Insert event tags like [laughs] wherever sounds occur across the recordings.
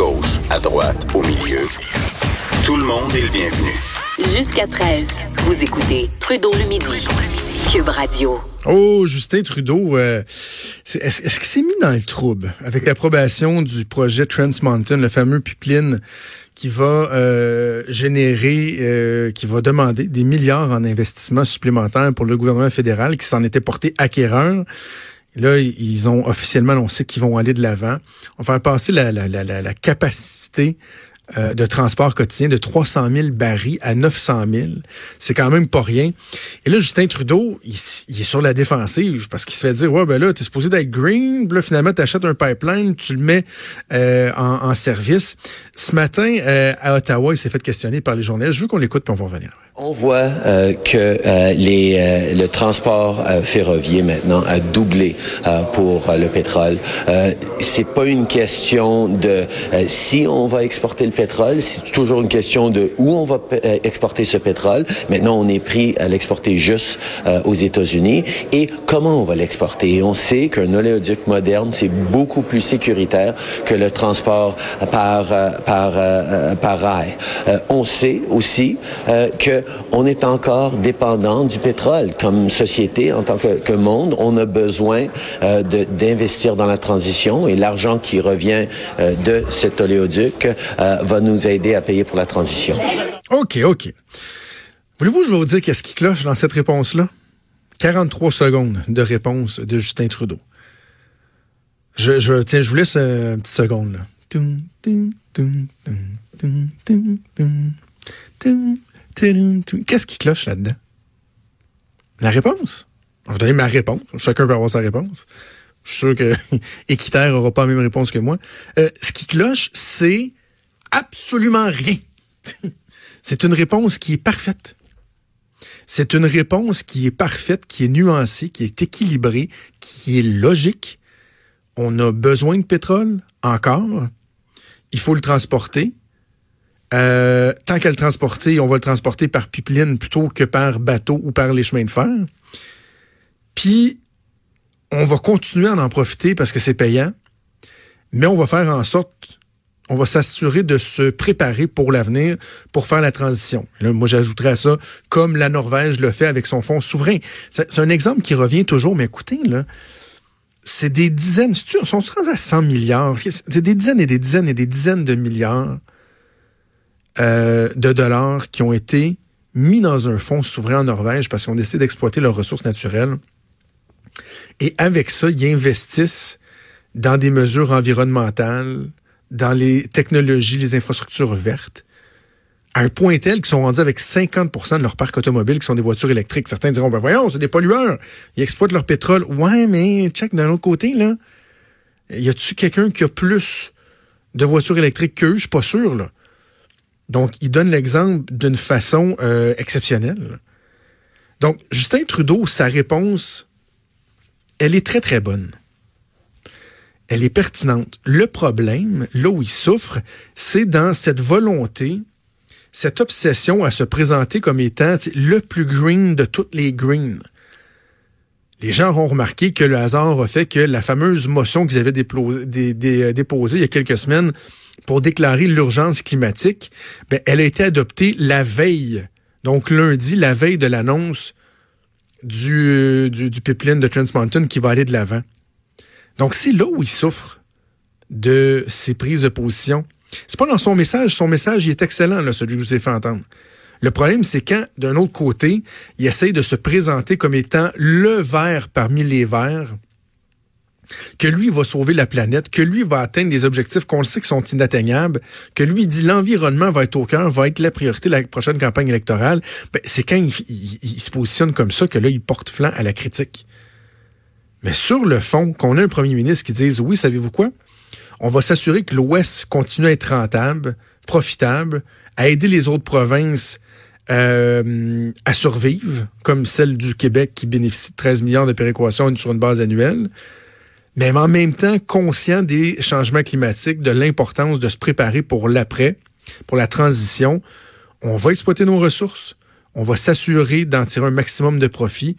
gauche, à droite, au milieu. Tout le monde est le bienvenu. Jusqu'à 13, vous écoutez Trudeau le midi. Cube Radio. Oh, Justin Trudeau, euh, est-ce qu'il s'est mis dans le trouble avec l'approbation du projet Trans Mountain, le fameux pipeline qui va euh, générer, euh, qui va demander des milliards en investissements supplémentaires pour le gouvernement fédéral qui s'en était porté acquéreur? Là, ils ont officiellement annoncé qu'ils vont aller de l'avant. On va faire passer la, la, capacité euh, de transport quotidien de 300 000 barils à 900 000. C'est quand même pas rien. Et là, Justin Trudeau, il, est sur la défensive parce qu'il se fait dire, ouais, ben là, t'es supposé d'être green, là, finalement, t'achètes un pipeline, tu le mets euh, en, service. Ce matin, euh, à Ottawa, il s'est fait questionner par les journalistes. Je veux qu'on l'écoute, puis on va revenir. On voit euh, que euh, les, euh, le transport ferroviaire maintenant a doublé pour le pétrole. c'est pas une question de si on va exporter le pétrole, c'est toujours une question de où on va exporter ce pétrole. Maintenant, on est pris à l'exporter juste aux États-Unis et comment on va l'exporter? On sait qu'un oléoduc moderne c'est beaucoup plus sécuritaire que le transport par par par rail. on sait aussi que on est encore dépendant du pétrole. Comme société, en tant que, monde, on a besoin euh, d'investir dans la transition et l'argent qui revient euh, de cet oléoduc euh, va nous aider à payer pour la transition. OK, OK. Voulez-vous que je vous dire qu'est-ce qui cloche dans cette réponse-là? 43 secondes de réponse de Justin Trudeau. Je, je, tiens, je vous laisse une petite seconde, là. Qu'est-ce qui cloche là-dedans? La réponse? Je vais donner ma réponse. Chacun peut avoir sa réponse. Je suis sûr que [laughs] Équiterre n'aura pas la même réponse que moi. Euh, ce qui cloche, c'est absolument rien. [laughs] c'est une réponse qui est parfaite. C'est une réponse qui est parfaite, qui est nuancée, qui est équilibrée, qui est logique. On a besoin de pétrole encore. Il faut le transporter. Euh, tant qu'à le transporter, on va le transporter par pipeline plutôt que par bateau ou par les chemins de fer. Puis, on va continuer à en profiter parce que c'est payant, mais on va faire en sorte, on va s'assurer de se préparer pour l'avenir, pour faire la transition. Là, moi, j'ajouterais à ça, comme la Norvège le fait avec son fonds souverain. C'est un exemple qui revient toujours, mais écoutez, là, c'est des dizaines, on se rend à 100 milliards, c'est des dizaines et des dizaines et des dizaines de milliards euh, de dollars qui ont été mis dans un fonds souverain en Norvège parce qu'ils ont décidé d'exploiter leurs ressources naturelles. Et avec ça, ils investissent dans des mesures environnementales, dans les technologies, les infrastructures vertes, à un point tel qu'ils sont rendus avec 50% de leur parc automobile qui sont des voitures électriques. Certains diront, ben voyons, c'est des pollueurs. Ils exploitent leur pétrole. Ouais, mais check d'un autre côté, là. Y a-tu quelqu'un qui a plus de voitures électriques qu'eux? Je suis pas sûr, là. Donc, il donne l'exemple d'une façon euh, exceptionnelle. Donc, Justin Trudeau, sa réponse, elle est très, très bonne. Elle est pertinente. Le problème, là où il souffre, c'est dans cette volonté, cette obsession à se présenter comme étant le plus green de toutes les greens. Les gens auront remarqué que le hasard a fait que la fameuse motion qu'ils avaient déposée il y a quelques semaines pour déclarer l'urgence climatique, ben, elle a été adoptée la veille, donc lundi, la veille de l'annonce du, du, pipeline de Trans Mountain qui va aller de l'avant. Donc, c'est là où il souffre de ses prises de position. C'est pas dans son message. Son message, il est excellent, celui que je vous ai fait entendre. Le problème, c'est quand, d'un autre côté, il essaye de se présenter comme étant le vert parmi les verts, que lui va sauver la planète, que lui va atteindre des objectifs qu'on sait qui sont inatteignables, que lui dit l'environnement va être au cœur, va être la priorité de la prochaine campagne électorale, ben, c'est quand il, se positionne comme ça que là, il porte flanc à la critique. Mais sur le fond, qu'on a un premier ministre qui dise, oui, savez-vous quoi? On va s'assurer que l'Ouest continue à être rentable, profitable, à aider les autres provinces euh, à survivre, comme celle du Québec qui bénéficie de 13 milliards de péréquation sur une base annuelle mais en même temps conscient des changements climatiques, de l'importance de se préparer pour l'après, pour la transition. On va exploiter nos ressources, on va s'assurer d'en tirer un maximum de profit,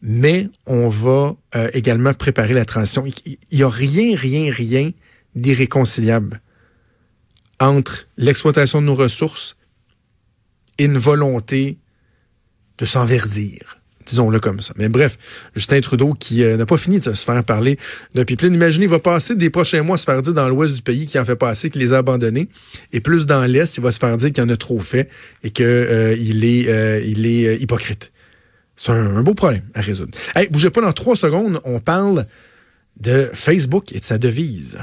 mais on va euh, également préparer la transition. Il n'y a rien, rien, rien d'irréconciliable entre l'exploitation de nos ressources et une volonté de s'enverdir. Disons-le comme ça. Mais bref, Justin Trudeau qui euh, n'a pas fini de se faire parler d'un pipeline. Imaginez, il va passer des prochains mois à se faire dire dans l'ouest du pays qu'il en fait pas assez, qu'il les a abandonnés. Et plus dans l'est, il va se faire dire qu'il en a trop fait et qu'il euh, est, euh, il est hypocrite. C'est un, beau problème à résoudre. Hey, bougez pas dans trois secondes, on parle de Facebook et de sa devise.